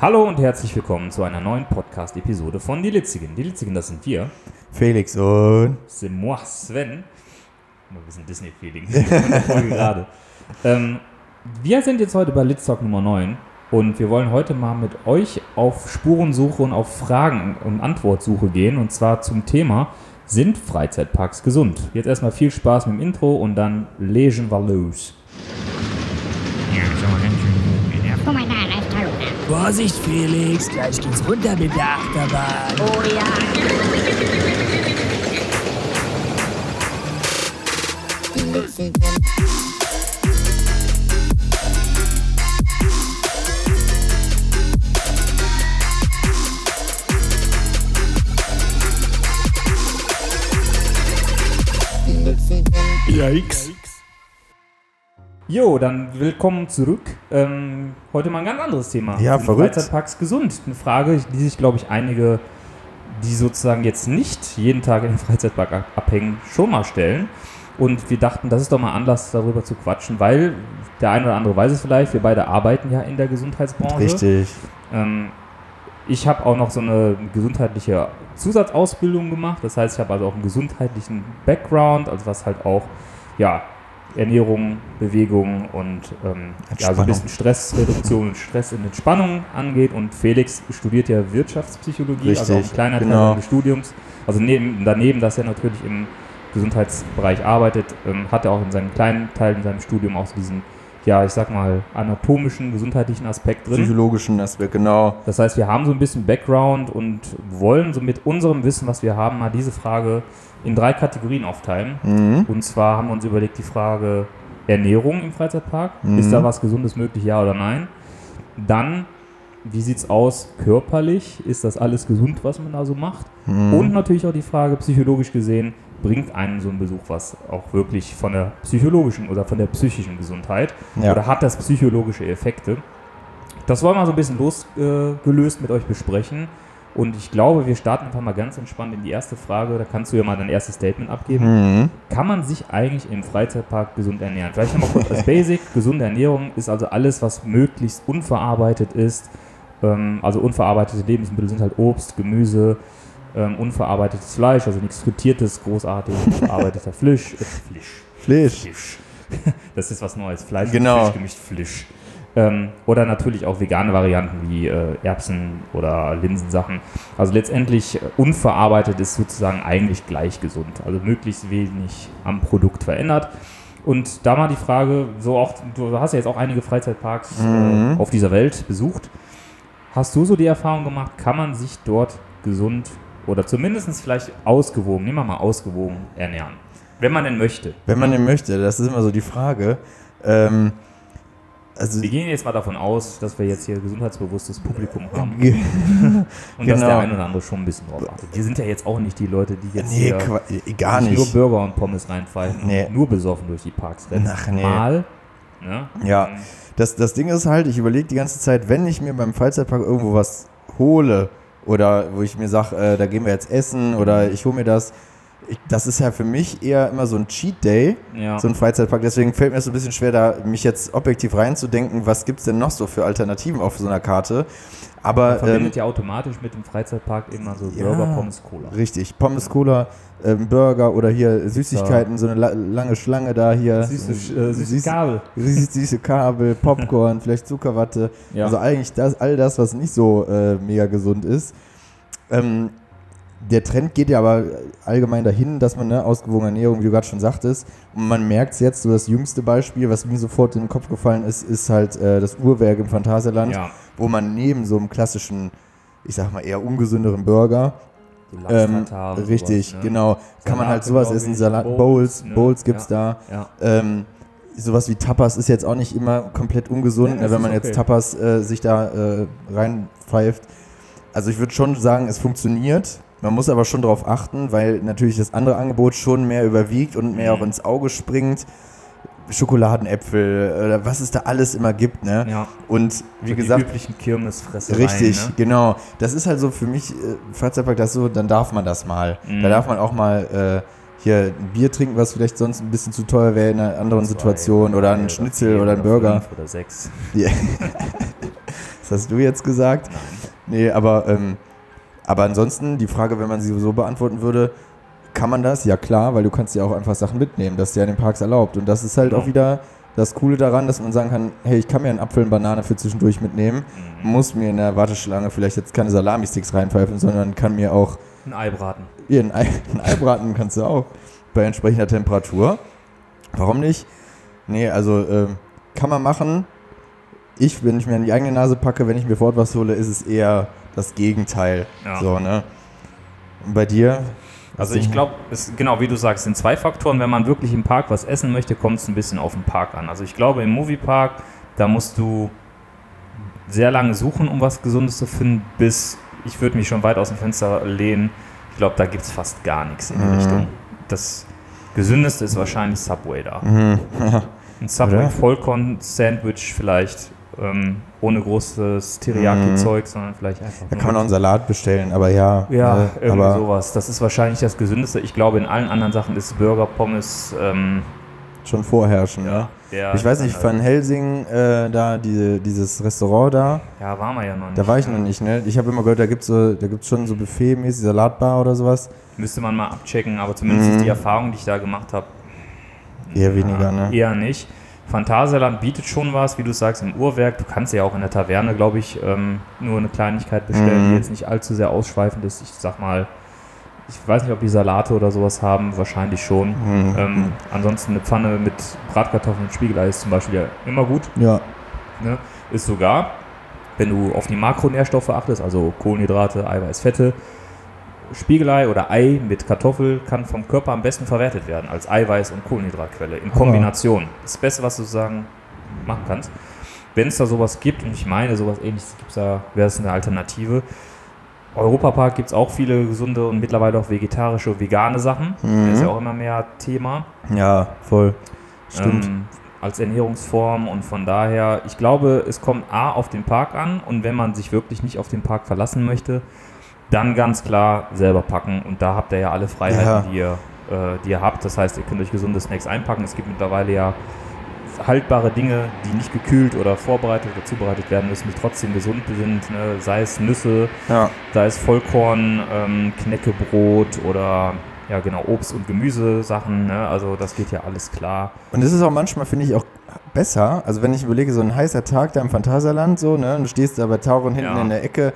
Hallo und herzlich willkommen zu einer neuen Podcast-Episode von Die Litzigen. Die Litzigen, das sind wir. Felix und C'est moi, Sven. Ein bisschen Disney-Feeling. Gerade. Ähm, wir sind jetzt heute bei Litztalk Nummer 9 und wir wollen heute mal mit euch auf Spurensuche und auf Fragen- und Antwortsuche gehen und zwar zum Thema sind Freizeitparks gesund? Jetzt erstmal viel Spaß mit dem Intro und dann legen wir los. Ja, Vorsicht, Felix, gleich geht's runter mit der Achterbahn. Oh ja. Yikes. Jo, dann willkommen zurück. Ähm, heute mal ein ganz anderes Thema. Ja, Sind verrückt. Freizeitparks gesund? Eine Frage, die sich, glaube ich, einige, die sozusagen jetzt nicht jeden Tag in den Freizeitpark ab- abhängen, schon mal stellen. Und wir dachten, das ist doch mal Anlass, darüber zu quatschen, weil der eine oder andere weiß es vielleicht, wir beide arbeiten ja in der Gesundheitsbranche. richtig. Ähm, ich habe auch noch so eine gesundheitliche Zusatzausbildung gemacht. Das heißt, ich habe also auch einen gesundheitlichen Background, also was halt auch ja, Ernährung, Bewegung und ähm, ja, so ein bisschen Stressreduktion und Stress in Entspannung angeht. Und Felix studiert ja Wirtschaftspsychologie, also auch ein Richtig, kleiner Teil genau. seines Studiums. Also neben, daneben, dass er natürlich im Gesundheitsbereich arbeitet, ähm, hat er auch in seinem kleinen Teil in seinem Studium auch so diesen, ja, ich sag mal, anatomischen, gesundheitlichen Aspekt drin. Psychologischen Aspekt, genau. Das heißt, wir haben so ein bisschen Background und wollen so mit unserem Wissen, was wir haben, mal diese Frage in drei Kategorien aufteilen. Mhm. Und zwar haben wir uns überlegt, die Frage Ernährung im Freizeitpark. Mhm. Ist da was Gesundes möglich, ja oder nein? Dann, wie sieht es aus körperlich? Ist das alles gesund, was man da so macht? Mhm. Und natürlich auch die Frage, psychologisch gesehen, bringt einen so ein Besuch was auch wirklich von der psychologischen oder von der psychischen Gesundheit? Ja. Oder hat das psychologische Effekte? Das wollen wir so ein bisschen losgelöst mit euch besprechen. Und ich glaube, wir starten einfach mal ganz entspannt in die erste Frage. Da kannst du ja mal dein erstes Statement abgeben. Mhm. Kann man sich eigentlich im Freizeitpark gesund ernähren? Vielleicht nochmal kurz als Basic. Gesunde Ernährung ist also alles, was möglichst unverarbeitet ist. Ähm, also unverarbeitete Lebensmittel sind halt Obst, Gemüse, ähm, unverarbeitetes Fleisch, also nichts frittiertes, großartig, verarbeiteter Fisch. Äh, Fisch. Fleisch. Fisch. Das ist was Neues. Fleisch Genau. und Fisch gemischt Fisch. Ähm, oder natürlich auch vegane Varianten wie äh, Erbsen oder Linsensachen. Also letztendlich äh, unverarbeitet ist sozusagen eigentlich gleich gesund. Also möglichst wenig am Produkt verändert. Und da mal die Frage, so auch, du hast ja jetzt auch einige Freizeitparks Mhm. äh, auf dieser Welt besucht. Hast du so die Erfahrung gemacht, kann man sich dort gesund oder zumindest vielleicht ausgewogen, nehmen wir mal ausgewogen, ernähren? Wenn man denn möchte. Wenn man denn möchte, das ist immer so die Frage. Ähm, also, Wir gehen jetzt mal davon aus, dass wir jetzt hier gesundheitsbewusstes Publikum haben und dass genau. der ein oder andere schon ein bisschen drauf achtet. Die sind ja jetzt auch nicht die Leute, die jetzt nee, hier Qua- gar sich nur nicht. Burger und Pommes reinpfeifen Nee. nur besoffen durch die Parks rennen. Ach, nee. Mal. Ne? Ja. Das, das Ding ist halt, ich überlege die ganze Zeit, wenn ich mir beim Freizeitpark irgendwo was hole oder wo ich mir sage, äh, da gehen wir jetzt essen oder ich hole mir das, ich, das ist ja für mich eher immer so ein Cheat Day, Ja. so ein Freizeitpark. Deswegen fällt mir so ein bisschen schwer, da mich jetzt objektiv reinzudenken, was gibt es denn noch so für Alternativen auf so einer Karte. Aber Man verbindet ähm, ja automatisch mit dem Freizeitpark immer so Ja. Burger, Pommes, Cola. richtig, Pommes, Cola, ähm, Burger oder hier Süßigkeiten, so eine la lange Schlange da hier. Süße, äh, süße Süß- Kabel. Süße, süße Kabel, Popcorn, vielleicht Zuckerwatte. Ja. Also eigentlich das, all das, was nicht so äh, mega gesund ist. Ähm, der Trend geht ja aber allgemein dahin, dass man eine ausgewogene Ernährung, wie du gerade schon sagtest, und man merkt es jetzt, so das jüngste Beispiel, was mir sofort in den Kopf gefallen ist, ist halt äh, das Uhrwerk im Phantasialand, Ja. wo man neben so einem klassischen, ich sag mal eher ungesünderen Burger, ähm, richtig, sowas, ne? genau, kann man halt sowas essen, Salat, Bowls, Bowls, ne? Bowls gibt's Ja. da. Ja. Ähm, sowas wie Tapas ist jetzt auch nicht immer komplett ungesund, Ja, ne, wenn man okay. jetzt Tapas äh, sich da äh, reinpfeift. Also ich würde schon sagen, es funktioniert. Man muss aber schon darauf achten, weil natürlich das andere Angebot schon mehr überwiegt und mehr auch ins Auge springt. Schokoladenäpfel oder was es da alles immer gibt, ne? Ja. Und wie So gesagt, die üblichen Kirmesfressereien. Richtig, Ne? genau. Das ist halt so für mich, äh, Freizeitpark, das so, dann darf man das mal. Mhm. Da darf man auch mal äh, hier ein Bier trinken, was vielleicht sonst ein bisschen zu teuer wäre in einer anderen Zwei, Situation oder ein Schnitzel oder ein Burger. fünf Oder sechs. Ja. Das hast du jetzt gesagt. Nee, aber, ähm, aber ansonsten, die Frage, wenn man sie so beantworten würde, kann man das? Ja klar, weil du kannst ja auch einfach Sachen mitnehmen, das ist ja in den Parks erlaubt. Und das ist halt Genau. auch wieder das Coole daran, dass man sagen kann, hey, ich kann mir einen Apfel und Banane für zwischendurch mitnehmen, Mhm. muss mir in der Warteschlange vielleicht jetzt keine Salami-Sticks reinpfeifen, sondern kann mir auch Ein Ei braten. hier ein Ei, ein Ei braten kannst du auch bei entsprechender Temperatur. Warum nicht? Nee, also ähm, kann man machen. Ich, wenn ich mir an die eigene Nase packe, wenn ich mir vor Ort was hole, ist es eher das Gegenteil. Ja. So, ne? Und bei dir? Also ich glaube, genau wie du sagst, sind zwei Faktoren. Wenn man wirklich im Park was essen möchte, kommt es ein bisschen auf den Park an. Also ich glaube, im Moviepark, da musst du sehr lange suchen, um was Gesundes zu finden, bis ich würde mich schon weit aus dem Fenster lehnen. Ich glaube, da gibt es fast gar nichts in die Mhm. Richtung. Das Gesündeste ist wahrscheinlich Subway da. Mhm. Ein Subway? Vollkorn-Sandwich vielleicht, ähm, ohne großes Teriyaki-Zeug, sondern vielleicht einfach Da kann man auch einen Salat bestellen, aber ja. ja, äh, irgendwie sowas. Das ist wahrscheinlich das Gesündeste. Ich glaube, in allen anderen Sachen ist Burger, Pommes, ähm, schon vorherrschen. Ne? der Ich weiß nicht, Van Helsing, äh, da, diese, dieses Restaurant da, Ja, waren wir ja noch nicht. da war ich noch nicht, ne? Ich habe immer gehört, da gibt es so, da gibt's schon so Buffet-mäßig Salatbar oder sowas. Müsste man mal abchecken, aber zumindest Mhm. die Erfahrung, die ich da gemacht habe, Eher weniger, ne? eher nicht. Phantasialand bietet schon was, wie du sagst, im Uhrwerk. Du kannst ja auch in der Taverne, glaube ich, ähm, nur eine Kleinigkeit bestellen, Mhm. die jetzt nicht allzu sehr ausschweifend ist. Ich sag mal, ich weiß nicht, ob die Salate oder sowas haben, wahrscheinlich schon. Mhm. Ähm, ansonsten eine Pfanne mit Bratkartoffeln und Spiegelei ist zum Beispiel ja immer gut. Ja. Ne? Ist sogar, wenn du auf die Makronährstoffe achtest, also Kohlenhydrate, Eiweiß, Fette, Spiegelei oder Ei mit Kartoffel kann vom Körper am besten verwertet werden als Eiweiß- und Kohlenhydratquelle in Kombination. Das Beste, was du sozusagen machen kannst. Wenn es da sowas gibt, und ich meine, sowas ähnliches gibt es da, wäre es eine Alternative. Europapark gibt es auch viele gesunde und mittlerweile auch vegetarische, vegane Sachen. Mhm. Das ist ja auch immer mehr Thema Ja, voll. Stimmt. ähm, als Ernährungsform und von daher, ich glaube, es kommt A auf den Park an und wenn man sich wirklich nicht auf den Park verlassen möchte, dann ganz klar selber packen und da habt ihr ja alle Freiheiten, Ja. die, ihr, äh, die ihr habt. Das heißt, ihr könnt euch gesunde Snacks einpacken. Es gibt mittlerweile ja haltbare Dinge, die nicht gekühlt oder vorbereitet oder zubereitet werden müssen, die trotzdem gesund sind, ne? sei es Nüsse, ja. sei es Vollkorn, ähm, Knäckebrot oder ja genau Obst- und Gemüsesachen. Ne? Also das geht ja alles klar. Und es ist auch manchmal, finde ich, auch besser. Also wenn ich überlege, so ein heißer Tag da im Phantasialand, so, ne, und du stehst da bei Tauchen hinten Ja. in der Ecke,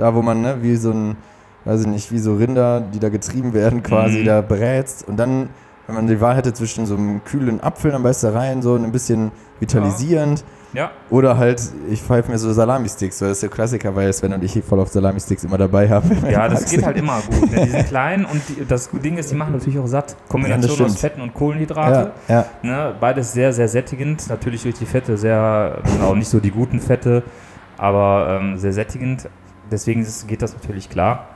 da wo man, ne, wie so ein, weiß ich nicht, wie so Rinder, die da getrieben werden, quasi Mhm. da brätst. Und dann, wenn man die Wahl hätte zwischen so einem kühlen Apfel, dann beißt du rein, so ein bisschen vitalisierend. Ja, Oder halt, ich pfeife mir so Salami-Sticks, so das ist der Klassiker, weil Sven und ich voll auf Salami-Sticks immer dabei haben. Ja, das geht halt immer gut. Ne? Die sind klein und die, das Ding ist, die machen natürlich auch satt. Kombination stimmt. aus Fetten und Kohlenhydrate. Ja, ja. Ne? Beides sehr, sehr sättigend. Natürlich durch die Fette sehr, auch nicht so die guten Fette, aber ähm, sehr sättigend. Deswegen ist, geht das natürlich klar.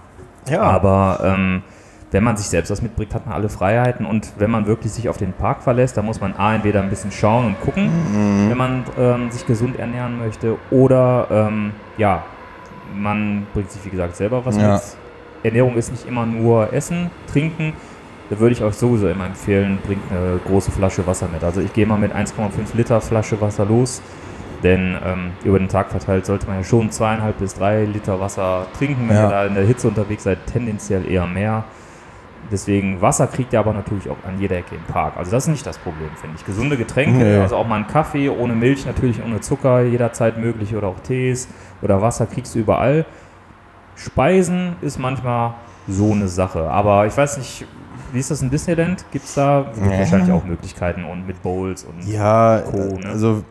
ja. Aber ähm, wenn man sich selbst was mitbringt, hat man alle Freiheiten. Und wenn man wirklich sich auf den Park verlässt, dann muss man A, entweder ein bisschen schauen und gucken, Mhm. wenn man ähm, sich gesund ernähren möchte. Oder ähm, ja, man bringt sich, wie gesagt, selber was Ja. mit. Ernährung ist nicht immer nur Essen, Trinken. Da würde ich euch sowieso immer empfehlen, bringt eine große Flasche Wasser mit. Also ich gehe mal mit 1,5 Liter Flasche Wasser los. Denn ähm, über den Tag verteilt sollte man ja schon zweieinhalb bis drei Liter Wasser trinken. Wenn Ja. ihr da in der Hitze unterwegs seid, tendenziell eher mehr. Deswegen, Wasser kriegt ihr aber natürlich auch an jeder Ecke im Park. Also das ist nicht das Problem, finde ich. Gesunde Getränke, Nee. also auch mal einen Kaffee ohne Milch, natürlich ohne Zucker, jederzeit möglich oder auch Tees oder Wasser kriegst du überall. Speisen ist manchmal so eine Sache. Aber ich weiß nicht, wie ist das in Disneyland? Gibt es da Ja. wahrscheinlich auch Möglichkeiten und mit Bowls und Ja, Co., ne? also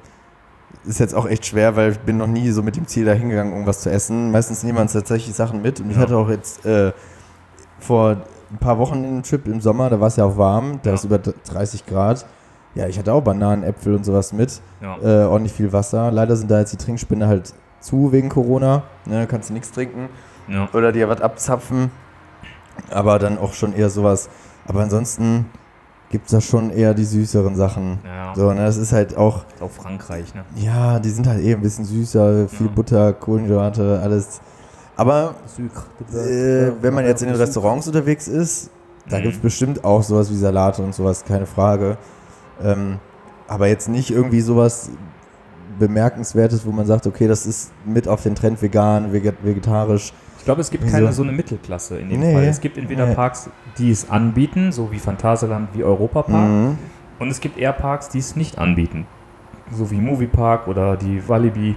ist jetzt auch echt schwer, weil ich bin noch nie so mit dem Ziel dahin gegangen, irgendwas zu essen. Meistens nehmen wir uns tatsächlich Sachen mit. Und ich Ja. hatte auch jetzt äh, vor ein paar Wochen einen Trip im Sommer, da war es ja auch warm, da Ja. ist über 30 Grad. Ja, ich hatte auch Bananen, Äpfel und sowas mit. ja. Äh, ordentlich viel Wasser. Leider sind da jetzt die Trinkspinde halt zu wegen Corona. Ne, kannst du nichts trinken. ja. Oder dir was abzapfen. Aber dann auch schon eher sowas. Aber ansonsten gibt es da schon eher die süßeren Sachen. Ja, So, ne, das ist halt auch, ist auch Frankreich, ne? ja, die sind halt eh ein bisschen süßer, viel Ja. Butter, Kohlenhydrate, alles. Aber äh, wenn man jetzt in den Restaurants unterwegs ist, da Mhm. gibt es bestimmt auch sowas wie Salate und sowas, keine Frage. Ähm, aber jetzt nicht irgendwie sowas bemerkenswertes, wo man sagt, okay, das ist mit auf den Trend vegan, veget vegetarisch. Ich glaube, es gibt keine so eine Mittelklasse in dem Nee. Fall. Es gibt entweder Nee. Parks, die es anbieten, so wie Phantasialand, wie Europapark. Mhm. Und es gibt eher Parks, die es nicht anbieten. So wie Moviepark oder die Walibi.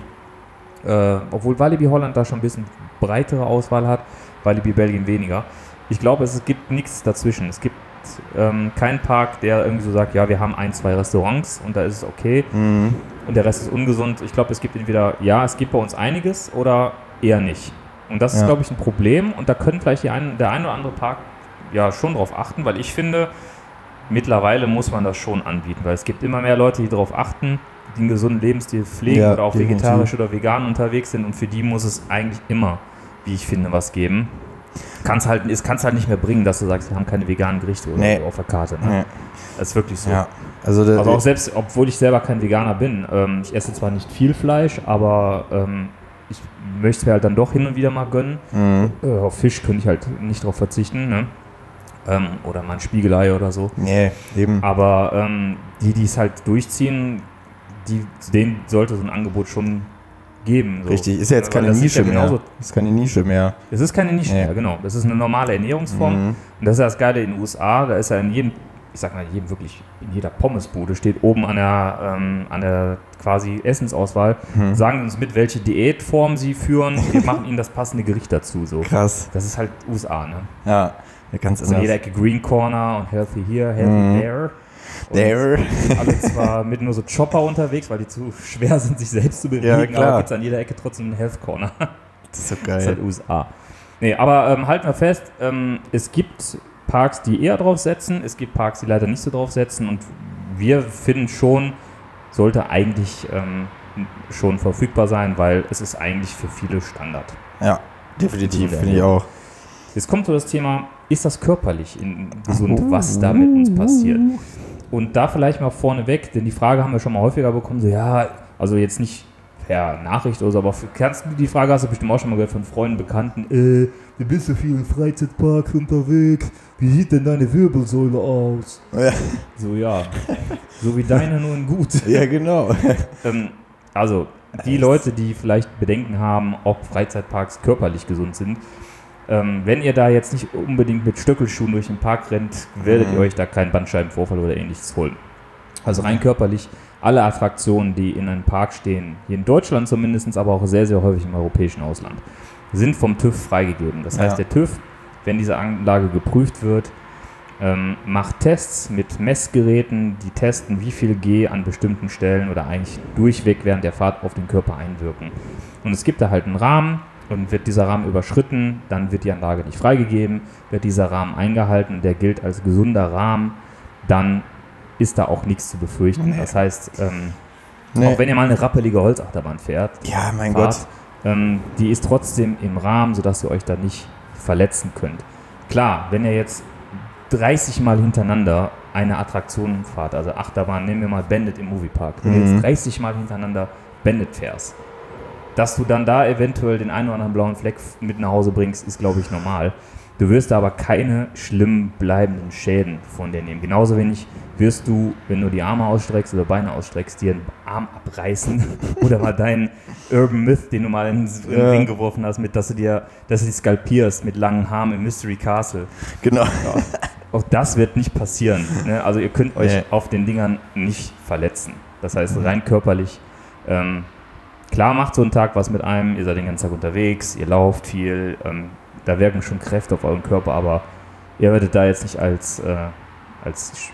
Äh, obwohl Walibi Holland da schon ein bisschen breitere Auswahl hat, Walibi Belgien weniger. Ich glaube, es gibt nichts dazwischen. Es gibt ähm, keinen Park, der irgendwie so sagt, ja, wir haben ein, zwei Restaurants und da ist es okay Mhm. und der Rest ist ungesund. Ich glaube, es gibt entweder, ja, es gibt bei uns einiges oder eher nicht. Und das ist, Ja. glaube ich, ein Problem und da können vielleicht ein, der ein oder andere Park ja schon drauf achten, weil ich finde, mittlerweile muss man das schon anbieten, weil es gibt immer mehr Leute, die darauf achten, die einen gesunden Lebensstil pflegen Ja, oder auch definitiv. vegetarisch oder vegan unterwegs sind und für die muss es eigentlich immer, wie ich finde, was geben. Kann's halt, es kann es halt nicht mehr bringen, dass du sagst, wir haben keine veganen Gerichte oder Nee. auf der Karte. Ne? Nee. Das ist wirklich so. Ja. Also, Also auch selbst, obwohl ich selber kein Veganer bin, ähm, ich esse zwar nicht viel Fleisch, aber ähm, ich möchte es mir halt dann doch hin und wieder mal gönnen. Mhm. Äh, auf Fisch könnte ich halt nicht drauf verzichten, ne? Ähm, oder mal ein Spiegelei oder so. Nee, eben. Aber ähm, die, die es halt durchziehen, die, denen sollte so ein Angebot schon geben. So. Richtig, ist ja jetzt keine ist Nische ja mehr. Ist keine Nische mehr. Es ist keine Nische Nee. mehr, genau. Das ist eine normale Ernährungsform. Mhm. Und das ist ja das Geile in den USA, da ist ja in jedem, ich sag mal, in jedem wirklich, in jeder Pommesbude steht oben an der, ähm, an der quasi Essensauswahl, Mhm. sagen uns mit, welche Diätform sie führen. Wir machen ihnen das passende Gericht dazu. So. Krass. Das ist halt USA, ne? Ja ganz Also jeder. Ecke Green Corner und Healthy here, Healthy Mhm. there. Und There. alle zwar mit nur so Chopper unterwegs, weil die zu schwer sind, sich selbst zu bewegen, Ja, klar. aber gibt es an jeder Ecke trotzdem einen Health Corner. Das ist so Das ist halt geil. USA. Nee, aber ähm, halten wir fest, ähm, es gibt Parks, die eher drauf setzen, es gibt Parks, die leider nicht so drauf setzen und wir finden schon, sollte eigentlich ähm, schon verfügbar sein, weil es ist eigentlich für viele Standard. Ja, definitiv, finde ich auch. Jetzt kommt so das Thema, ist das körperlich gesund, was da mit uns passiert? Und da vielleicht mal vorneweg, denn die Frage haben wir schon mal häufiger bekommen, so ja, also jetzt nicht per Nachricht oder so, aber für, kannst die Frage hast du bestimmt auch schon mal gehört von Freunden, Bekannten, äh, du bist so viel in Freizeitparks unterwegs, wie sieht denn deine Wirbelsäule aus? Ja, So ja, so wie deine nur in gut. ja genau. Ähm, also, die Leute, die vielleicht Bedenken haben, ob Freizeitparks körperlich gesund sind, ähm, wenn ihr da jetzt nicht unbedingt mit Stöckelschuhen durch den Park rennt, werdet Mhm. ihr euch da keinen Bandscheibenvorfall oder ähnliches holen. Also rein körperlich, alle Attraktionen, die in einem Park stehen, hier in Deutschland zumindest, aber auch sehr, sehr häufig im europäischen Ausland, sind vom TÜV freigegeben. Das heißt, Ja. der TÜV, wenn diese Anlage geprüft wird, ähm, macht Tests mit Messgeräten, die testen, wie viel G an bestimmten Stellen oder eigentlich durchweg während der Fahrt auf den Körper einwirken. Und es gibt da halt einen Rahmen und wird dieser Rahmen überschritten, dann wird die Anlage nicht freigegeben, wird dieser Rahmen eingehalten und der gilt als gesunder Rahmen, dann ist da auch nichts zu befürchten. Nee. Das heißt, ähm, Nee. auch wenn ihr mal eine rappelige Holzachterbahn fährt, Ja, mein Fahrt, Gott. ähm, die ist trotzdem im Rahmen, sodass ihr euch da nicht verletzen könnt. Klar, wenn ihr jetzt 30 Mal hintereinander eine Attraktion fahrt, also Achterbahn, nehmen wir mal Bandit im Moviepark, wenn du Mhm. jetzt 30 Mal hintereinander Bandit fährst, dass du dann da eventuell den einen oder anderen blauen Fleck mit nach Hause bringst, ist glaube ich normal. Du wirst aber keine schlimm bleibenden Schäden von dir nehmen. Genauso wenig wirst du, wenn du die Arme ausstreckst oder Beine ausstreckst, dir einen Arm abreißen oder mal deinen Urban Myth, den du mal in in den Ja. Ring geworfen hast, mit, dass du dir, dass du dich skalpierst mit langen Haaren im Mystery Castle. Genau. Auch das wird nicht passieren. Ne? Also ihr könnt euch Nee. auf den Dingern nicht verletzen. Das heißt, rein körperlich, ähm, klar macht so ein Tag was mit einem, ihr seid den ganzen Tag unterwegs, ihr lauft viel, ähm, da wirken schon Kräfte auf euren Körper, aber ihr werdet da jetzt nicht als, äh, als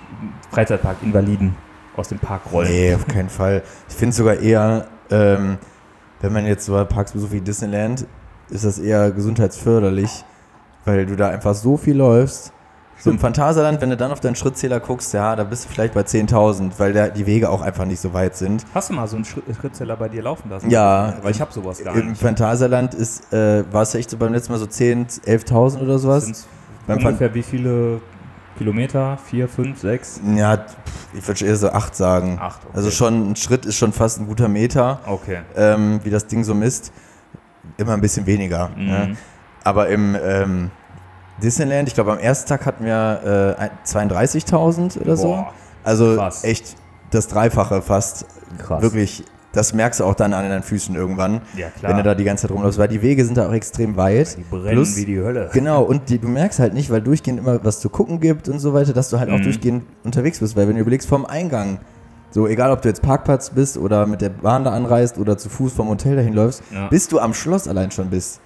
Freizeitpark-Invaliden aus dem Park rollen. Nee, auf keinen Fall. Ich finde sogar eher, ähm, wenn man jetzt so Parks besucht wie Disneyland, ist das eher gesundheitsförderlich, weil du da einfach so viel läufst. So im Phantasialand, wenn du dann auf deinen Schrittzähler guckst, ja, da bist du vielleicht bei 10.000, weil der, die Wege auch einfach nicht so weit sind. Hast du mal so einen Schritt, Schrittzähler bei dir laufen lassen? Ja. Weil ich habe sowas gar Im nicht. Phantasialand ist, äh, war es echt so beim letzten Mal so 10.000, 11.000 oder sowas. Sind's Beim ungefähr wie viele Kilometer? Vier, fünf, sechs? Ja, ich würde eher so 8 sagen. Acht, okay. Also schon ein Schritt ist schon fast ein guter Meter, Okay. ähm, wie das Ding so misst. Immer ein bisschen weniger. Mhm. Ne? Aber im ähm, Disneyland, ich glaube am ersten Tag hatten wir äh, ein- 32.000 oder so. Boah, Also krass. echt das Dreifache fast. krass. Wirklich Das merkst du auch dann an deinen Füßen irgendwann, Ja, klar. wenn du da die ganze Zeit rumläufst, weil die Wege sind da auch extrem weit. Die brennen Plus- wie die Hölle. Genau, und die, du merkst halt nicht, weil durchgehend immer was zu gucken gibt und so weiter, dass du halt auch Mhm. durchgehend unterwegs bist, weil wenn du überlegst vom Eingang, so egal ob du jetzt Parkplatz bist oder mit der Bahn da anreist oder zu Fuß vom Hotel dahin läufst, Ja. bis du am Schloss allein schon bist.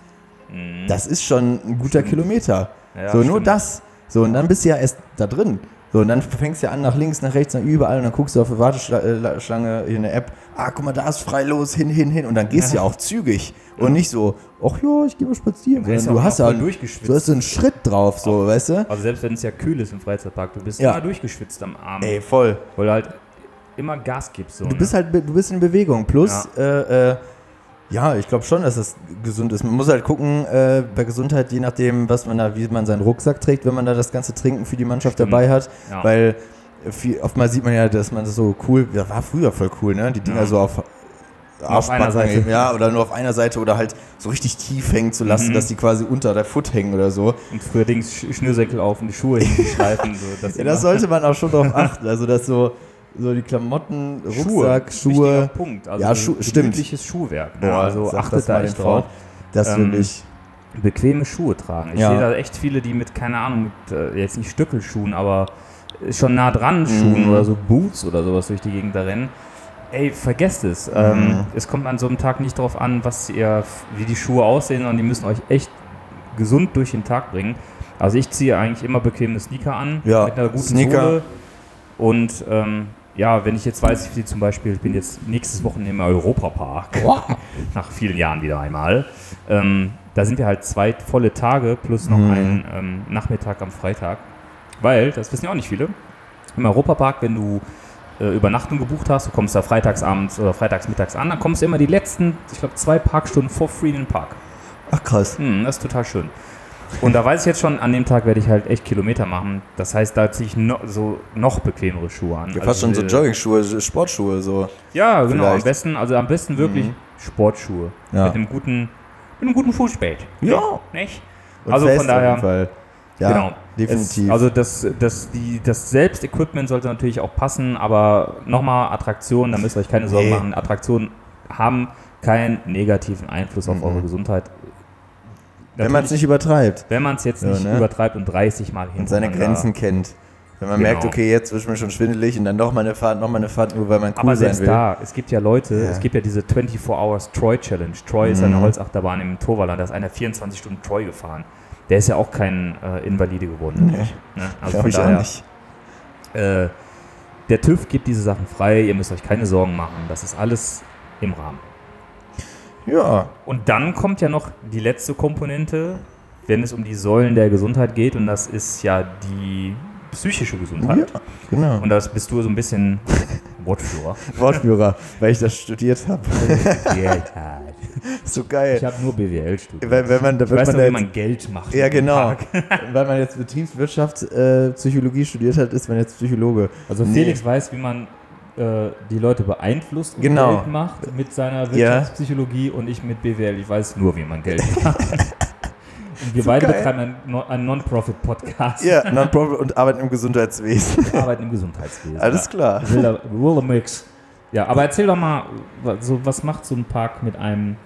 Mhm. Das ist schon ein guter Kilometer. Ja, so, nur das. So, und dann bist du ja erst da drin. So, und dann fängst du ja an, nach links, nach rechts, nach überall und dann guckst du auf die Warteschlange in der App, ah, guck mal, da ist frei los, hin, hin, hin. Und dann gehst du ja auch zügig und nicht so, ach ja, ich gehe mal spazieren. Du ja du auch hast ja, du hast so einen Schritt drauf, so, weißt du? Also selbst wenn es ja kühl ist im Freizeitpark, du bist Ja. immer durchgeschwitzt am Arm. Ey, voll. Weil du halt immer Gas gibst. So, Du ne? bist halt, du bist in Bewegung. Plus, äh, äh, ja, ich glaube schon, dass das gesund ist. Man muss halt gucken, äh, bei Gesundheit, je nachdem, was man da, wie man seinen Rucksack trägt, wenn man da das ganze Trinken für die Mannschaft Stimmt. dabei hat. Ja. Weil viel, oftmals sieht man ja, dass man das so cool, das war früher voll cool, ne? Die Dinger Ja. so auf auf einer Seite. Ja, oder nur auf einer Seite oder halt so richtig tief hängen zu lassen, Mhm. dass die quasi unter der Foot hängen oder so. Und früher Dings Sch- Schnürsenkel auf und die Schuhe die Schleifen. So, dass Ja, das sollte man auch schon drauf achten. Also, dass so, so die Klamotten, Rucksack, Wichtiger Schuhe. Punkt. Also Ja, Schu- stimmt. Schuhwerk. Ne? Boah, also achtet da echt drauf. Das Ähm, will ich. Bequeme Schuhe tragen. Ich Ja. sehe da echt viele, die mit, keine Ahnung, mit, äh, jetzt nicht Stöckelschuhen, aber schon nah dran Schuhen Mhm. oder so Boots oder sowas durch die Gegend da rennen. Ey, vergesst es. Ähm, Mhm. es kommt an so einem Tag nicht darauf an, was ihr, wie die Schuhe aussehen, sondern die müssen euch echt gesund durch den Tag bringen. Also ich ziehe eigentlich immer bequeme Sneaker an Ja, mit einer guten Sneaker. Sohle. Und ähm, ja, wenn ich jetzt weiß, wie zum Beispiel, ich bin jetzt nächstes Wochenende im Europapark, nach vielen Jahren wieder einmal. Ähm, da sind wir halt zwei volle Tage plus noch Mhm. einen ähm, Nachmittag am Freitag. Weil, das wissen ja auch nicht viele, im Europapark, wenn du äh, Übernachtung gebucht hast, du kommst da freitagsabends oder freitagsmittags an, dann kommst du immer die letzten, ich glaube, zwei Parkstunden for free in den Park. Ach krass. Hm, das ist total schön. Und da weiß ich jetzt schon, an dem Tag werde ich halt echt Kilometer machen. Das heißt, da ziehe ich no, so noch bequemere Schuhe an. Ja, Also fast schon so Joggingschuhe, Sportschuhe, so. Ja, genau. Am vielleicht. besten, also am besten wirklich Mhm. Sportschuhe. Ja. Mit einem guten, mit einem guten Fußspät. Ja. Nicht? Und Also von daher-. Ja, genau. definitiv. Es, also das, das, die, das Selbstequipment sollte natürlich auch passen, aber nochmal Attraktionen, da müsst ihr euch keine Sorgen Nee. machen. Attraktionen haben keinen negativen Einfluss auf Mhm. eure Gesundheit. Wenn man es nicht übertreibt wenn man es jetzt nicht ne? übertreibt und 30 Mal hin und seine Grenzen kennt. Wenn man Genau. merkt, okay, jetzt wird mir schon schwindelig und dann noch mal eine Fahrt, noch mal eine Fahrt, nur weil man cool Aber sein selbst will. da, es gibt ja Leute, Ja. es gibt ja diese 24 Hours Troy Challenge. Troy ist eine Mhm. Holzachterbahn im Torwaller, da ist einer 24 Stunden Troy gefahren. Der ist ja auch kein äh, Invalide geworden. Nee. Ne? Also Glaub von ich auch daher, nicht. äh, der TÜV gibt diese Sachen frei, ihr müsst euch keine Sorgen machen, das ist alles im Rahmen. Ja, Und dann kommt ja noch die letzte Komponente, wenn es um die Säulen der Gesundheit geht, und das ist ja die psychische Gesundheit. ja, genau. Und das bist du so ein bisschen Wortführer. Wortführer, weil ich das studiert habe. so geil. Ich habe nur BWL studiert. Wenn, wenn man, da ich weiß man noch, jetzt, man Geld macht. ja, genau. Weil man jetzt Betriebswirtschaft, äh, Psychologie studiert hat, ist man jetzt Psychologe. Also Nee. Felix weiß, wie man äh, die Leute beeinflusst und Genau. Geld macht mit seiner Wirtschaftspsychologie und ich mit BWL. Ich weiß nur, wie man Geld macht. und wir So beide geil. betreiben einen, No- einen Non-Profit-Podcast. Ja, Non-Profit und arbeiten im Gesundheitswesen. Wir arbeiten im Gesundheitswesen. Alles ja. klar. Wilder, wilder Mix. Ja, aber erzähl doch mal, so, was macht so ein Park mit einem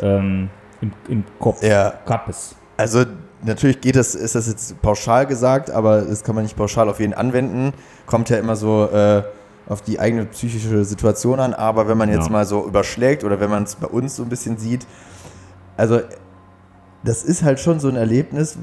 ähm, im, im Kopf? Ja, Kappes. also natürlich geht das, ist das jetzt pauschal gesagt, aber das kann man nicht pauschal auf jeden anwenden. Kommt ja immer so äh, auf die eigene psychische Situation an, aber wenn man jetzt Ja. mal so überschlägt oder wenn man es bei uns so ein bisschen sieht, also das ist halt schon so ein Erlebnis.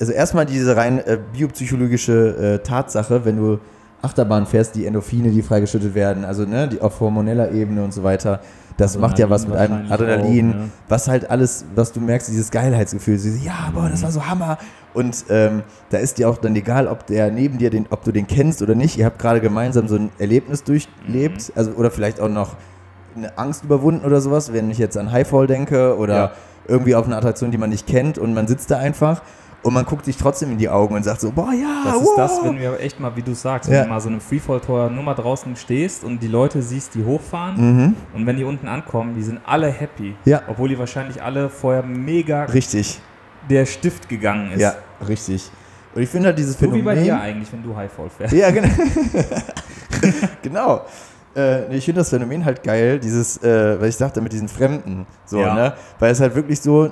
Also erstmal diese rein äh, biopsychologische äh, Tatsache, wenn du Achterbahn fährst, die Endorphine, die freigeschüttet werden, also ne, die auf hormoneller Ebene und so weiter, das macht ja was mit einem Adrenalin, auch, ne? was halt alles, was du merkst, dieses Geilheitsgefühl, so, ja, boah, das war so Hammer. Und ähm, da ist dir auch dann egal, ob der neben dir, den, ob du den kennst oder nicht, ihr habt gerade gemeinsam so ein Erlebnis durchlebt, also oder vielleicht auch noch eine Angst überwunden oder sowas, wenn ich jetzt an Highfall denke oder Ja. irgendwie auf eine Attraktion, die man nicht kennt und man sitzt da einfach und man guckt sich trotzdem in die Augen und sagt so, boah, ja, Das wow. ist das, wenn du echt mal, wie du sagst, wenn Ja. du mal so einem Freefall-Tor nur mal draußen stehst und die Leute siehst, die hochfahren Mhm, und wenn die unten ankommen, die sind alle happy. Ja. Obwohl die wahrscheinlich alle vorher mega richtig, der Stift gegangen ist. ja, richtig. Und ich finde halt dieses So wie Phänomen... bei dir eigentlich, wenn du Highfall fährst. Ja, genau. genau. Äh, ich finde das Phänomen halt geil, dieses, äh, weil ich sagte, mit diesen Fremden. So, Ja. ne? Weil es halt wirklich so,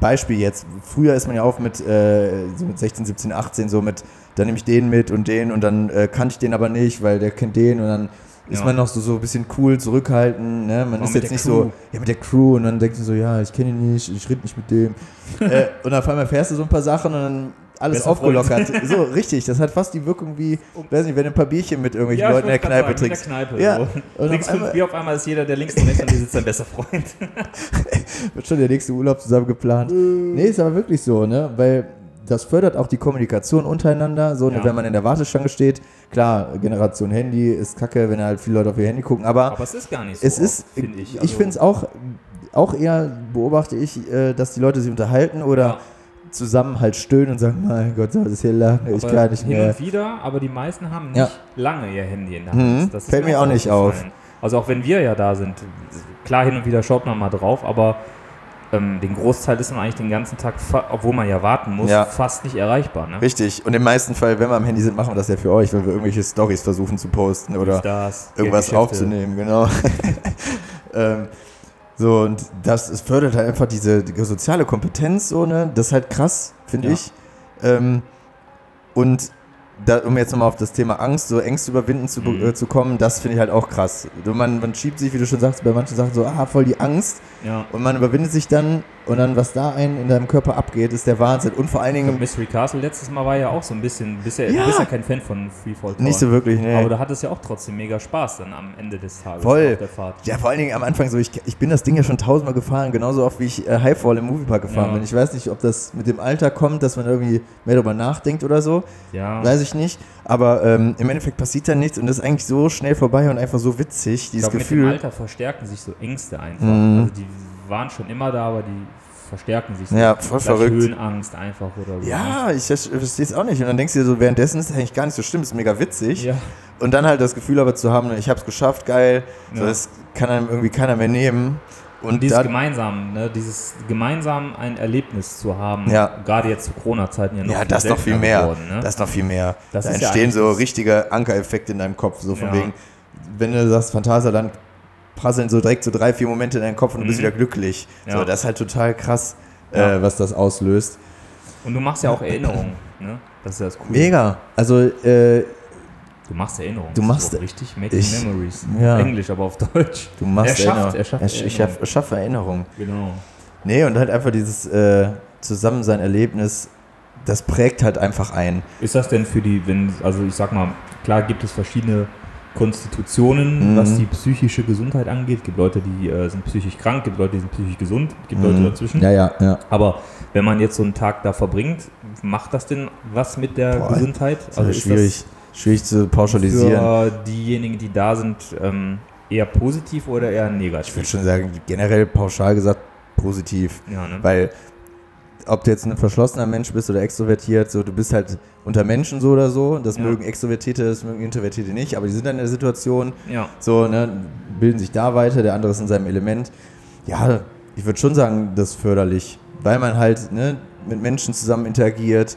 Beispiel jetzt, früher ist man ja auch mit, äh, so mit 16, 17, 18, so mit, dann nehme ich den mit und den und dann äh, kannte ich den aber nicht, weil der kennt den und dann ist Ja. man noch so, so ein bisschen cool, zurückhaltend, ne? Man Aber ist jetzt nicht Crew. so, ja, mit der Crew und dann denkst du so, ja, ich kenne ihn nicht, ich rede nicht mit dem. äh, und dann auf einmal fährst du so ein paar Sachen und dann alles Bester aufgelockert. so, richtig, das hat fast die Wirkung wie, weiß nicht, wenn du ein paar Bierchen mit irgendwelchen Leuten in der Kneipe trinkst. Kneipe, Ja. so. Auf fünf einmal- Bier, auf einmal ist jeder, der links und rechts an dir sitzt, dein bester Freund. Wird schon der nächste Urlaub zusammen geplant. Nee, ist aber wirklich so, ne? Weil das fördert auch die Kommunikation untereinander, so, Ja. wenn man in der Warteschlange steht. Klar, Generation Handy ist kacke, wenn halt viele Leute auf ihr Handy gucken, aber, Aber es ist gar nicht so. es ist, oft, finde ich. ich Also, finde es auch, auch eher, beobachte ich, äh, dass die Leute sich unterhalten oder Ja. Zusammen halt stöhnen und sagen, mein Gott, das hier lang, ich aber kann nicht hin mehr. und wieder, aber die meisten haben nicht Ja. lange ihr Handy in der Mhm. Hand. Das ist Fällt mir auch nicht aufgefallen. Also auch wenn wir ja da sind, klar hin und wieder schaut man mal drauf, aber ähm, den Großteil ist man eigentlich den ganzen Tag, obwohl man ja warten muss, Ja. fast nicht erreichbar. Ne? Richtig. Und im meisten Fall, wenn wir am Handy sind, machen wir das ja für euch, weil wir irgendwelche Stories versuchen zu posten oder Das, irgendwas aufzunehmen, genau. ähm, so, und das es fördert halt einfach diese, die soziale Kompetenz, so, ne? Das ist halt krass, finde Ja. ich. Ähm, und da, um jetzt nochmal auf das Thema Angst, so Ängste überwinden zu, Mhm. äh, zu kommen, das finde ich halt auch krass. Man, man schiebt sich, wie du schon sagst, bei manchen Sachen so, ah, voll die Angst. Ja. Und man überwindet sich dann und dann, was da einen in deinem Körper abgeht, ist der Wahnsinn. Und vor allen Ich Dingen Mystery Castle letztes Mal war ja auch so ein bisschen, bist ja, bist ja kein Fan von Freefall Tower. nicht so wirklich, ne? Aber du hattest ja auch trotzdem mega Spaß dann am Ende des Tages Voll. auf der Fahrt. Ja, vor allen Dingen am Anfang so, ich, ich bin das Ding ja schon tausendmal gefahren, genauso oft wie ich äh, Highfall im Moviepark gefahren Ja. bin. Ich weiß nicht, ob das mit dem Alter kommt, dass man irgendwie mehr darüber nachdenkt oder so. Ja. Weiß ich nicht. Aber ähm, im Endeffekt passiert da nichts und das ist eigentlich so schnell vorbei und einfach so witzig, Ich dieses glaube, mit dem Gefühl. Alter verstärken sich so Ängste einfach. Mhm. Also die waren schon immer da, aber die verstärken sich so. Ja, voll verrückt. Höhenangst einfach oder so. Ja, ich verstehe es auch nicht. Und dann denkst du dir so, währenddessen ist es eigentlich gar nicht so schlimm, ist mega witzig. Ja. Und dann halt das Gefühl aber zu haben, ich habe es geschafft, geil, so, Ja. das kann einem irgendwie keiner mehr nehmen. Und dieses gemeinsam, ne, dieses gemeinsam ein Erlebnis zu haben, Ja. gerade jetzt zu Corona-Zeiten ja noch ja, das noch viel mehr. geworden, ne? Das noch viel mehr. Das da ist ja entstehen eigentlich so richtige Ankereffekte in deinem Kopf. So von Ja. wegen, wenn du sagst Phantasialand, prasseln so direkt so drei, vier Momente in deinen Kopf und du bist Mhm. wieder glücklich. Ja. So, das ist halt total krass, Ja. äh, was das auslöst. Und du machst ja auch Erinnerungen, ne? Das ist ja das Coole. Mega. Also, äh, Du machst Erinnerungen. Du Das machst- richtig Making ich- Memories. ja. Englisch, aber auf Deutsch. du machst Er schafft- er schafft ich, ich, Erinnerung. schaff- schaffe Erinnerungen. Genau. Nee, und halt einfach dieses äh, Zusammensein-Erlebnis, das prägt halt einfach ein. Ist das denn für die, wenn, also ich sag mal, klar gibt es verschiedene Konstitutionen, Mhm. was die psychische Gesundheit angeht. Es gibt Leute, die äh, sind psychisch krank, gibt Leute, die sind psychisch gesund, gibt Leute Mhm. dazwischen. Ja, ja, ja. Aber wenn man jetzt so einen Tag da verbringt, macht das denn was mit der Boah, Gesundheit? Also ist schwierig, schwierig zu pauschalisieren. für diejenigen, die da sind, ähm, eher positiv oder eher Ich würde negativ? schon sagen, generell pauschal gesagt positiv. Ja, ne? Weil, ob du jetzt ein verschlossener Mensch bist oder extrovertiert, so, du bist halt unter Menschen so oder so. Das Ja. mögen Extrovertierte, das mögen Introvertierte nicht, aber die sind dann in der Situation, ja. so, ne, bilden sich da weiter, der andere ist in seinem Element. Ja, ich würde schon sagen, das ist förderlich, weil man halt ne, mit Menschen zusammen interagiert,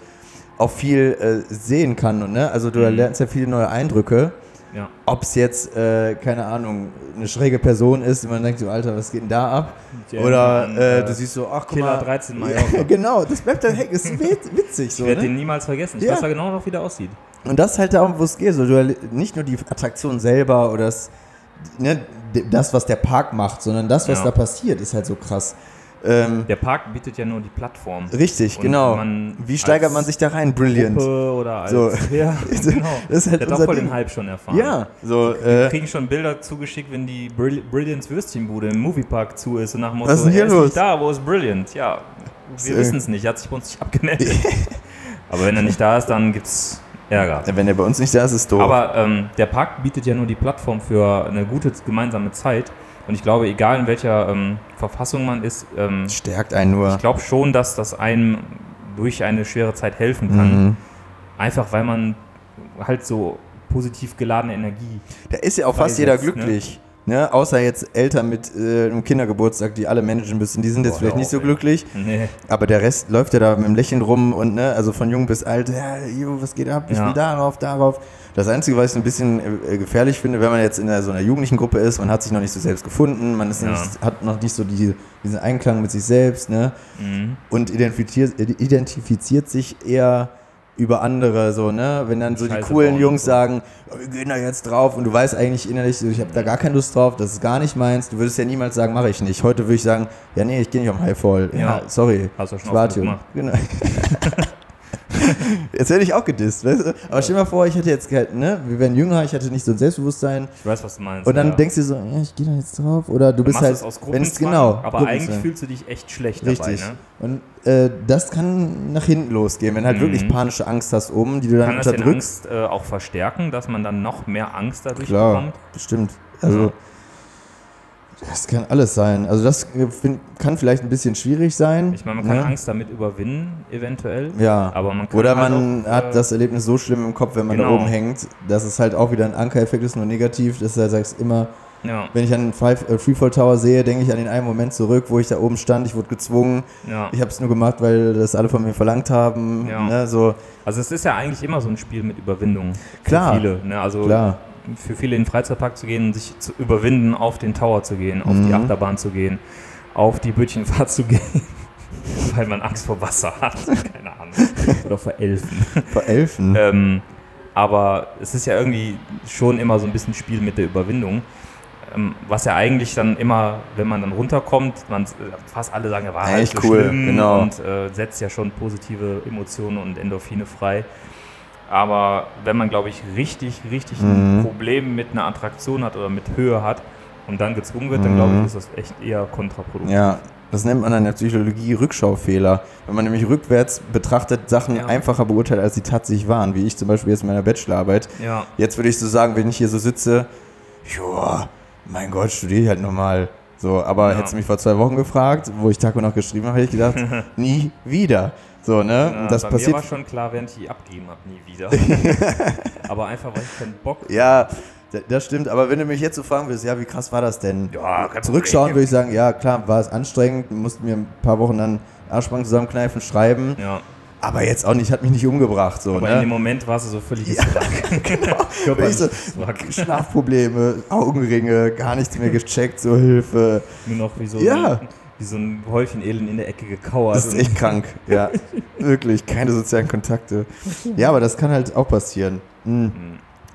auch viel äh, sehen kann. Und, ne? Also du Mhm. lernst ja viele neue Eindrücke. ja. Ob es jetzt, äh, keine Ahnung, eine schräge Person ist, und man denkt so, Alter, was geht denn da ab? Ich Oder äh, äh, du siehst so, ach guck Killer mal. 13 Ja, Mallorca. genau, das bleibt dann hängen. Ist wit- witzig Ich so. werde Ne? den niemals vergessen. Ich Ja. weiß ja genau noch, wie der aussieht. Und das ist halt darum, wo es geht. So, du nicht nur die Attraktion selber oder das, ne, das, was der Park macht, sondern das, was Ja. da passiert, ist halt so krass. Ähm, Der Park bietet ja nur die Plattform. richtig, Und genau. Wie steigert man sich da rein? Brilliant. Gruppe oder als. So. Ja, genau. Das ist halt Der hat auch voll Ding. den Hype schon erfahren. Ja, so, Wir äh, kriegen schon Bilder zugeschickt, wenn die Brill Würstchenbude im Moviepark zu ist und nach dem Motto, Was ist hier er los? nicht da, wo ist Brilliant? Ja, wir Äh. wissen es nicht, er hat sich bei uns nicht abgemeldet. Aber wenn er nicht da ist, dann gibt's Ärger. wenn er bei uns nicht da ist, ist doof. Aber ähm, der Park bietet ja nur die Plattform für eine gute gemeinsame Zeit. Und ich glaube, egal in welcher ähm, Verfassung man ist, ähm, Stärkt einen nur. ich glaube schon, dass das einem durch eine schwere Zeit helfen kann. Mhm. Einfach weil man halt so positiv geladene Energie. Da ist ja auch fast jeder Freisetzt, ne? Ne? Außer jetzt Eltern mit äh, einem Kindergeburtstag, die alle managen müssen, die sind jetzt Boah, vielleicht nicht so ey. glücklich. Nee. Aber der Rest läuft ja da mit dem Lächeln rum und ne, also von jung bis alt, ja, jo, was geht ab? Ich Ja. will darauf, darauf. Das Einzige, was ich ein bisschen äh, gefährlich finde, wenn man jetzt in einer, so einer jugendlichen Gruppe ist, man hat sich noch nicht so selbst gefunden, man ist Ja. nicht, hat noch nicht so die, diesen Einklang mit sich selbst, ne? Mhm. Und identifiziert, identifiziert sich eher über andere, so, ne? Wenn dann so die Scheiße coolen bauen Jungs so. sagen, "Oh, wir gehen da jetzt drauf und du weißt eigentlich innerlich, ich habe da gar keine Lust drauf, das ist gar nicht meins. Du würdest ja niemals sagen, mache ich nicht. Heute würde ich sagen, ja, nee, ich gehe nicht auf Highfall. Ja, Ja. sorry. Hast du schon Ich warte. Genau. Jetzt hätte ich auch gedisst, weißt du? Aber stell dir mal vor, ich hätte jetzt ne, wir wären jünger, ich hätte nicht so ein Selbstbewusstsein. Ich weiß, was du meinst. Und dann ja. denkst du so, ja, ich gehe da jetzt drauf. Oder du du bist halt, es aus wenn es genau. aber eigentlich fühlst du dich echt schlecht Richtig. dabei. Ne? Und äh, das kann nach hinten losgehen, wenn halt Mhm. wirklich panische Angst hast oben, die du dann Kann das den unterdrückst. Angst äh, auch verstärken, dass man dann noch mehr Angst dadurch Klar, bekommt? bestimmt. Also, Ja. Das kann alles sein. Also, das find, kann vielleicht ein bisschen schwierig sein. Ich meine, man kann ne? Angst damit überwinden, eventuell. Ja. Aber man kann Oder halt man auch, hat äh, das Erlebnis so schlimm im Kopf, wenn man da Genau. oben hängt, dass es halt auch wieder ein Ankereffekt ist, nur negativ, dass du halt sagst, immer, Ja, wenn ich einen Five, äh, Freefall Tower sehe, denke ich an den einen Moment zurück, wo ich da oben stand, ich wurde gezwungen, ja. ich habe es nur gemacht, weil das alle von mir verlangt haben. Ja. Ne, so, Also es ist ja eigentlich immer so ein Spiel mit Überwindung. Klar. viele. Ne? Also klar. Für viele in den Freizeitpark zu gehen und sich zu überwinden, auf den Tower zu gehen, auf die Mhm. Achterbahn zu gehen, auf die Bötchenfahrt zu gehen, weil man Angst vor Wasser hat. Keine Ahnung. Oder vor Elfen. Vor Elfen. Ähm, aber es ist ja irgendwie schon immer so ein bisschen Spiel mit der Überwindung. Ähm, was ja eigentlich dann immer, wenn man dann runterkommt, man fast alle sagen, ja, war halt Echt so cool, genau. und äh, setzt ja schon positive Emotionen und Endorphine frei. Aber wenn man, glaube ich, richtig, richtig ein Mhm. Problem mit einer Attraktion hat oder mit Höhe hat und dann gezwungen wird, dann Mhm. glaube ich, ist das echt eher kontraproduktiv. Ja, das nennt man in der Psychologie Rückschaufehler. Wenn man nämlich rückwärts betrachtet, Sachen Ja. einfacher beurteilt, als sie tatsächlich waren, wie ich zum Beispiel jetzt in meiner Bachelorarbeit. Ja. Jetzt würde ich so sagen, wenn ich hier so sitze, joa, mein Gott, studiere ich halt normal. So, aber Ja. hättest du mich vor zwei Wochen gefragt, wo ich Tag und Nacht geschrieben habe, hätte ich gedacht, nie wieder. So, ne? Ja, das bei passiert. mir war schon klar, während ich die abgegeben habe, nie wieder. Aber einfach, weil ich keinen Bock ja, das stimmt, aber wenn du mich jetzt so fragen würdest, ja, wie krass war das denn? Ja, Zurückschauen würde ich sagen, ja, klar, war es anstrengend, mussten mir ein paar Wochen dann Arschbank zusammenkneifen, schreiben, Ja, aber jetzt auch nicht, hat mich nicht umgebracht, so, aber in dem ne? Moment warst du so völlig Ja, genau. So. Schlafprobleme, Augenringe, gar nichts mehr gecheckt, so Hilfe. Nur noch wie so, Ja. ein, wie so ein Häufchen Elend in der Ecke gekauert. Das ist echt krank, ja. Wirklich, keine sozialen Kontakte. Ja, aber das kann halt auch passieren. Hm. Mhm.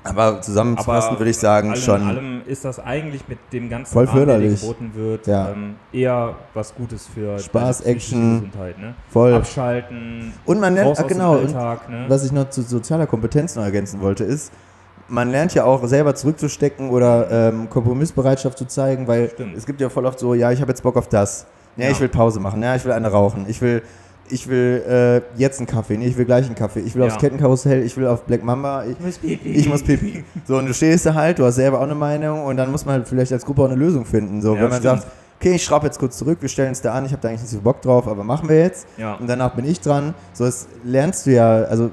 Aber zusammenfassend würde ich sagen, allem, schon. In allem ist das eigentlich mit dem ganzen Voll Rahmen, der geboten wird, Ja. ähm, eher was Gutes für Spaß, Action. Gesundheit. Ne? Voll. Abschalten, Und man raus ah, genau, Alltag. Ne? was ich noch zu sozialer Kompetenz noch ergänzen wollte, ist, man lernt ja auch selber zurückzustecken oder ähm, Kompromissbereitschaft zu zeigen, weil Stimmt. es gibt ja voll oft so, ja, ich habe jetzt Bock auf das. Ja, Ja. ich will Pause machen. Ja, ich will eine rauchen. Ich will, ich will äh, jetzt einen Kaffee. Nee, ich will gleich einen Kaffee. Ich will Ja. aufs Kettenkarussell. Ich will auf Black Mamba. Ich, ich muss pipi. So, und du stehst da halt, du hast selber auch eine Meinung und dann muss man halt vielleicht als Gruppe auch eine Lösung finden. So, Ja, wenn man stimmt. sagt, okay, ich schraube jetzt kurz zurück, wir stellen es da an, ich habe da eigentlich nicht so Bock drauf, aber machen wir jetzt. Ja. Und danach bin ich dran. So, das lernst du ja, also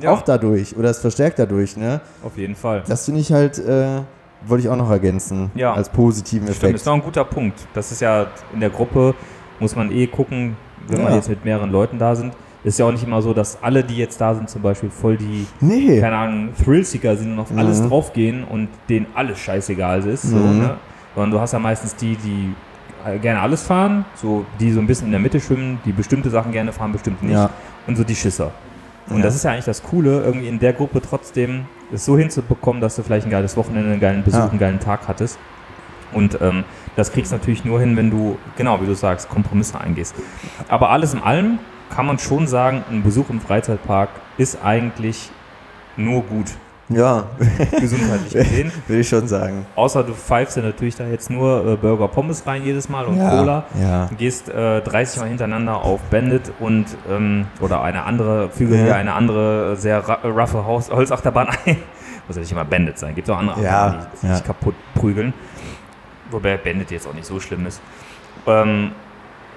Ja. auch dadurch oder es verstärkt dadurch, ne? Auf jeden Fall. Das finde ich halt, äh, wollte ich auch noch ergänzen. Ja. Als positiven Stimmt, Effekt. ist noch ein guter Punkt. Das ist ja in der Gruppe, muss man eh gucken, wenn man Ja. jetzt mit mehreren Leuten da sind. Ist ja auch nicht immer so, dass alle, die jetzt da sind, zum Beispiel voll die, Nee. keine Ahnung, Thrillseeker sind und auf alles Mhm. draufgehen und denen alles scheißegal ist. So, Mhm. ne? Sondern du hast ja meistens die, die äh, gerne alles fahren, so die so ein bisschen in der Mitte schwimmen, die bestimmte Sachen gerne fahren, bestimmte nicht. Ja. Und so die Schisser. Und Ja. das ist ja eigentlich das Coole, irgendwie in der Gruppe trotzdem es so hinzubekommen, dass du vielleicht ein geiles Wochenende, einen geilen Besuch, Ja. einen geilen Tag hattest. Und ähm, das kriegst du natürlich nur hin, wenn du, genau wie du sagst, Kompromisse eingehst. Aber alles in allem kann man schon sagen, ein Besuch im Freizeitpark ist eigentlich nur gut, Ja, gesundheitlich gesehen. würde ich schon sagen. Außer du pfeifst ja natürlich da jetzt nur äh, Burger Pommes rein jedes Mal und ja. Cola. Ja. Du gehst äh, 30 Mal hintereinander auf Bandit und ähm, oder eine andere, füge Ja. eine andere äh, sehr roughe Holzachterbahn ein. Muss ja nicht immer Bandit sein. Gibt auch andere Ja, Achterbahnen, die ja. sich kaputt prügeln. Wobei Bandit jetzt auch nicht so schlimm ist. Ähm,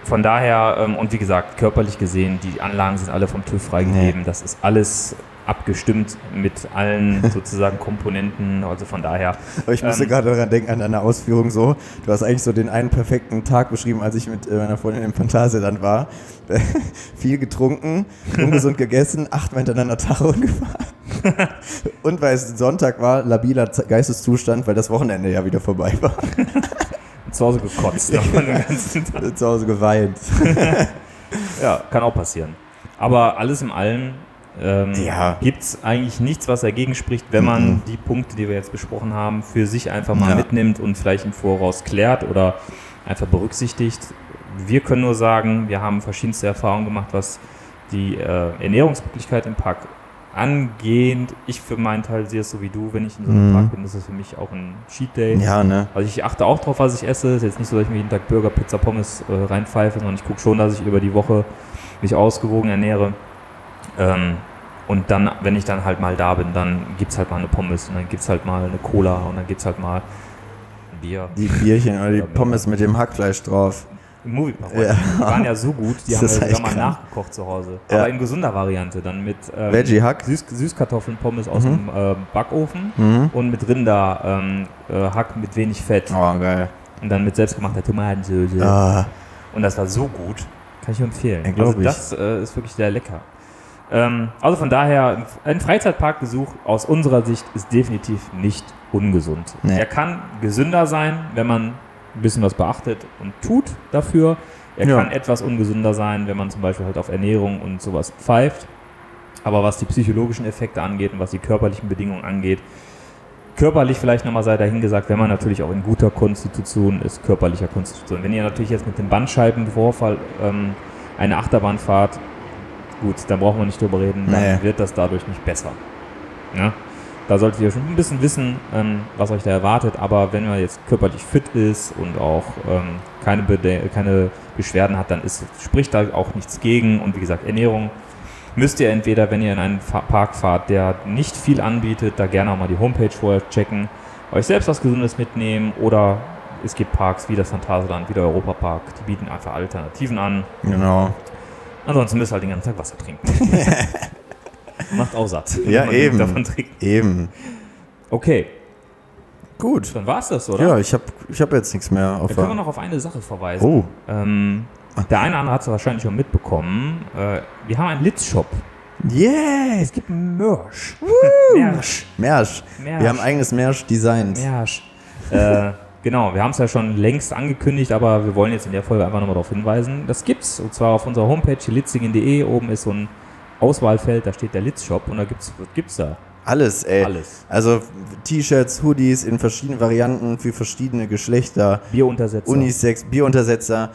von daher, ähm, und wie gesagt, körperlich gesehen, die Anlagen sind alle vom TÜV freigegeben. Das ist alles abgestimmt mit allen sozusagen Komponenten. Also von daher. Aber ich musste Ähm, gerade daran denken, an deine Ausführung so. Du hast eigentlich so den einen perfekten Tag beschrieben, als ich mit äh, meiner Freundin im Phantasialand war. Viel getrunken, ungesund gegessen, achtmal hintereinander Tacho gefahren. Und weil es Sonntag war, labiler Geisteszustand, weil das Wochenende ja wieder vorbei war. zu Hause gekotzt. Zu Hause geweint. Ja, kann auch passieren. Aber alles im Allen ähm, Ja. gibt es eigentlich nichts, was dagegen spricht, wenn man Mhm. die Punkte, die wir jetzt besprochen haben, für sich einfach mal Ja. mitnimmt und vielleicht im Voraus klärt oder einfach berücksichtigt. Wir können nur sagen, wir haben verschiedenste Erfahrungen gemacht, was die äh, Ernährungsmöglichkeit im Park angeht. Ich für meinen Teil sehe es so wie du, wenn ich in so einem Mhm. Park bin, ist es für mich auch ein Cheat Day. Ja, ne? Also ich achte auch drauf, was ich esse. Ist jetzt nicht so, dass ich mir jeden Tag Burger, Pizza, Pommes äh, reinpfeife, sondern ich gucke schon, dass ich über die Woche mich ausgewogen ernähre. Ähm, und dann, wenn ich dann halt mal da bin, dann gibt es halt mal eine Pommes und dann gibt es halt mal eine Cola und dann gibt es halt mal ein Bier. Die Bierchen oder die Pommes mit dem Hackfleisch drauf. Moviepark. Ja. Die waren ja so gut, die Das haben wir sogar mal krank. nachgekocht zu Hause. Ja. Aber in gesunder Variante, dann mit ähm, Veggie-Hack? Süß, Süßkartoffeln, Pommes aus Mhm. dem äh, Backofen Mhm. und mit Rinder ähm, äh, Hack mit wenig Fett Oh, geil. und dann mit selbstgemachter Tomatensauce. Ah, Und das war so gut. Kann ich empfehlen. Ja, also das äh, ist wirklich sehr lecker. Ähm, also von daher, ein Freizeitparkbesuch aus unserer Sicht ist definitiv nicht ungesund. Nee. Er kann gesünder sein, wenn man ein bisschen was beachtet und tut dafür. Er Ja. kann etwas ungesünder sein, wenn man zum Beispiel halt auf Ernährung und sowas pfeift. Aber was die psychologischen Effekte angeht und was die körperlichen Bedingungen angeht, körperlich vielleicht nochmal sei dahingesagt, wenn man natürlich auch in guter Konstitution ist, körperlicher Konstitution. Wenn ihr natürlich jetzt mit dem Bandscheibenvorfall ähm, eine Achterbahn fahrt, gut, dann brauchen wir nicht drüber reden, dann Nee. wird das dadurch nicht besser. Ja? Da solltet ihr schon ein bisschen wissen, ähm, was euch da erwartet, aber wenn man jetzt körperlich fit ist und auch ähm, keine, Bede keine Beschwerden hat, dann ist, spricht da auch nichts gegen und wie gesagt, Ernährung müsst ihr entweder, wenn ihr in einen Park fahrt, der nicht viel anbietet, da gerne auch mal die Homepage vorher checken, euch selbst was Gesundes mitnehmen oder es gibt Parks wie das Phantasialand, wie der Europapark, die bieten einfach Alternativen an. genau. Ansonsten müsst ihr halt den ganzen Tag Wasser trinken. Macht auch satt. Ja, eben. Eben. Okay, Gut. dann war es das, oder? Ja, ich habe ich hab jetzt nichts mehr auf Dann können wir noch auf eine Sache verweisen. Oh, Ähm, der eine oder andere hat es wahrscheinlich schon mitbekommen. Äh, wir haben einen Litz-Shop. yeah! Es gibt Merch. Merch. Mersch. Merch. Wir haben eigenes Merch designt. Merch. äh, genau, wir haben es ja schon längst angekündigt, aber wir wollen jetzt in der Folge einfach nochmal darauf hinweisen. Das gibt's und zwar auf unserer Homepage litzingen.de. Oben ist so ein Auswahlfeld, da steht der Litz-Shop und da gibt's, was gibt's da? Alles, ey. Alles. Also T-Shirts, Hoodies in verschiedenen Varianten für verschiedene Geschlechter, Bieruntersetzer. Unisex, Bieruntersetzer.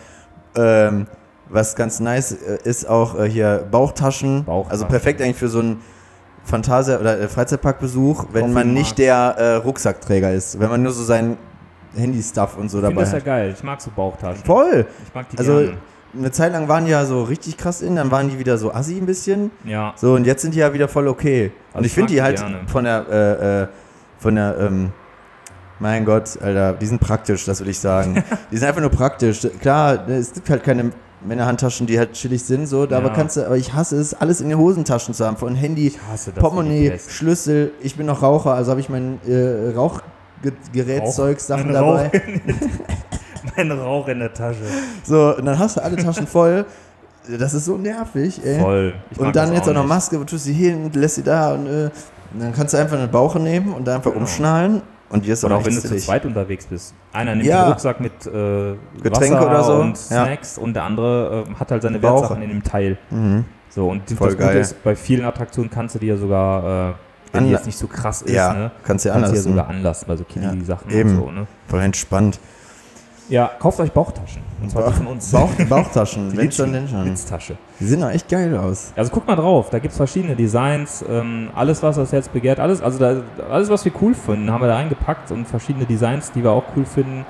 Ähm, was ganz nice äh, ist auch äh, hier Bauchtaschen. Bauchtaschen. Also perfekt eigentlich für so einen Fantasia- oder äh, Freizeitparkbesuch, wenn man nicht der äh, Rucksackträger ist. Wenn man nur so sein Handy-Stuff und so ich dabei das ja hat. geil. Ich mag so Bauchtaschen. Voll! Ich mag die Also gerne. eine Zeit lang waren die ja so richtig krass in, dann waren die wieder so assi ein bisschen. Ja. So, und jetzt sind die ja wieder voll okay. Und Also ich ich finde die halt gerne. von der, äh, äh, von der, ähm, mein Gott, Alter, die sind praktisch, das will ich sagen. die sind einfach nur praktisch. Klar, es gibt halt keine Männerhandtaschen, die halt chillig sind, so, da Ja. aber kannst du, aber ich hasse es, alles in den Hosentaschen zu haben, von Handy, Portemonnaie. Schlüssel, ich bin noch Raucher, also habe ich mein äh, Rauchgerätzeug, Sachen Mein dabei. Mein Rauch in der Tasche. So, und dann hast du alle Taschen voll. Das ist so nervig, ey. Voll. Und dann jetzt auch noch. Maske, wo tust du hier hin, lässt sie da und, äh, und dann kannst du einfach eine Bauche nehmen und da einfach Genau. umschnallen und ist Oder auch auch wenn du zu zweit unterwegs bist. Einer nimmt Ja. den Rucksack mit äh, Getränke Wasser oder so. und Ja. Snacks und der andere äh, hat halt seine Bauch. Wertsachen in dem Teil. Mhm. So, und Voll das Gute geil. ist, bei vielen Attraktionen kannst du ja sogar, äh, wenn die jetzt nicht so krass ist, Ja, ne, kannst du ja kannst du ja anlassen. sogar anlassen bei so Kiddie-Sachen eben. und so. Ne? Voll entspannt. Ja, kauft euch Bauchtaschen. Und zwar die von uns. Bauch, Bauchtaschen, Die wenn schon, denn schon. Litztasche. Die sehen auch echt geil aus. Also guckt mal drauf, da gibt es verschiedene Designs, ähm, alles was das Herz begehrt, alles, also da, alles was wir cool finden, haben wir da reingepackt und verschiedene Designs, die wir auch cool finden.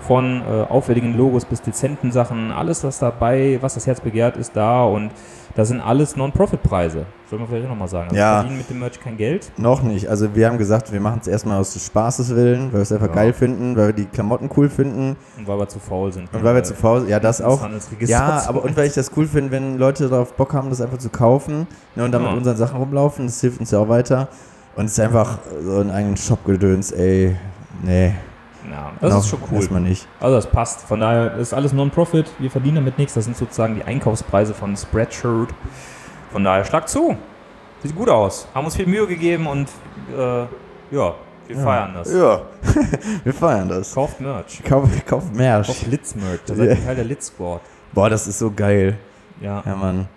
Von äh, aufwendigen Logos bis dezenten Sachen, alles was dabei, was das Herz begehrt, ist da und das sind alles Non-Profit-Preise. Sollen wir vielleicht nochmal sagen. Also Ja. Wir verdienen mit dem Merch kein Geld. Noch nicht. Also wir haben gesagt, wir machen es erstmal aus Spaßes willen, weil wir es einfach Ja. geil finden, weil wir die Klamotten cool finden Und weil wir zu faul sind. und weil wir zu faul sind. Ja, das auch. Ja, aber und weil ich das cool finde, wenn Leute darauf Bock haben, das einfach zu kaufen ne, und dann Ja. mit unseren Sachen rumlaufen, das hilft uns ja auch weiter. Und es ist einfach so ein eigenen Shop-Gedöns, ey. Nee. Ja, das noch ist schon cool. Erstmal nicht. Also das passt. Von daher ist alles Non-Profit. Wir verdienen damit nichts. Das sind sozusagen die Einkaufspreise von Spreadshirt. Von daher schlag zu. Sieht gut aus. Haben uns viel Mühe gegeben und äh, ja, wir feiern das. Ja, wir feiern das. Kauft Merch. Kauf, kauf Merch. Kauft Litz-Merch. Das ist Ja. ein Teil der Litz-Squad. Boah, das ist so geil. Ja. Ja, Mann.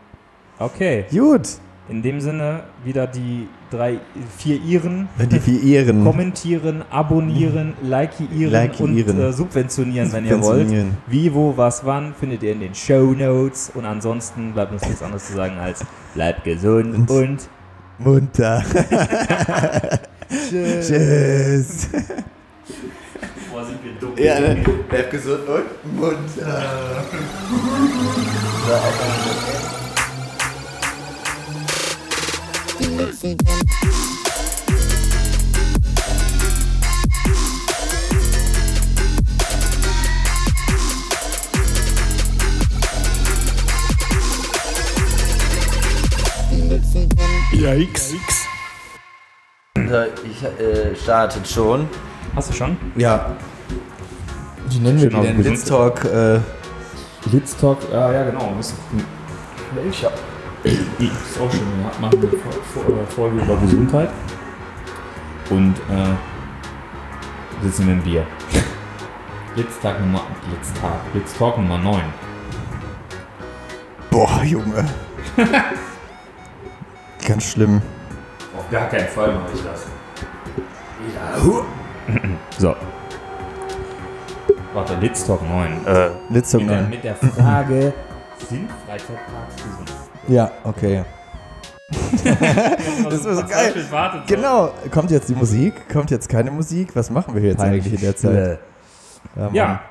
Okay. Gut. In dem Sinne wieder die drei, vier Iren. Die vier Ehren. Kommentieren, abonnieren, likeieren, Likeieren. und äh, subventionieren, wenn ihr wollt. Subventionieren. Wie, wo, was, wann findet ihr in den Show Notes. Und ansonsten bleibt uns nichts anderes zu sagen als bleibt gesund Und- und Munter. Tschüss. Boah, sind wir dumm. Ja, ne? Bleib gesund und munter. Yikes. Ich äh, startet schon. Hast du schon? Ja. Wie nennen wir die auf denn? gesund. Litz Talk. Äh, Litz Talk, ja, ja genau. Wir Welcher? Ist auch schön. Wir machen eine äh, Folge über Gesundheit. Und äh, sitzen wir im Bier. Blitztag Nummer, Blitztag, Blitztalk Nummer 9. boah, Junge. Ganz schlimm. Auf gar keinen Fall mache ich das. So. Warte, Litztalk 9. Äh, Litz Talk mit, der, neun. mit der Frage, sind Freizeitparks gesund? Ja, okay. Das war so geil. Genau. Kommt jetzt die Musik? Kommt jetzt keine Musik? Was machen wir jetzt eigentlich in der Zeit? Ja, Mann. Ja,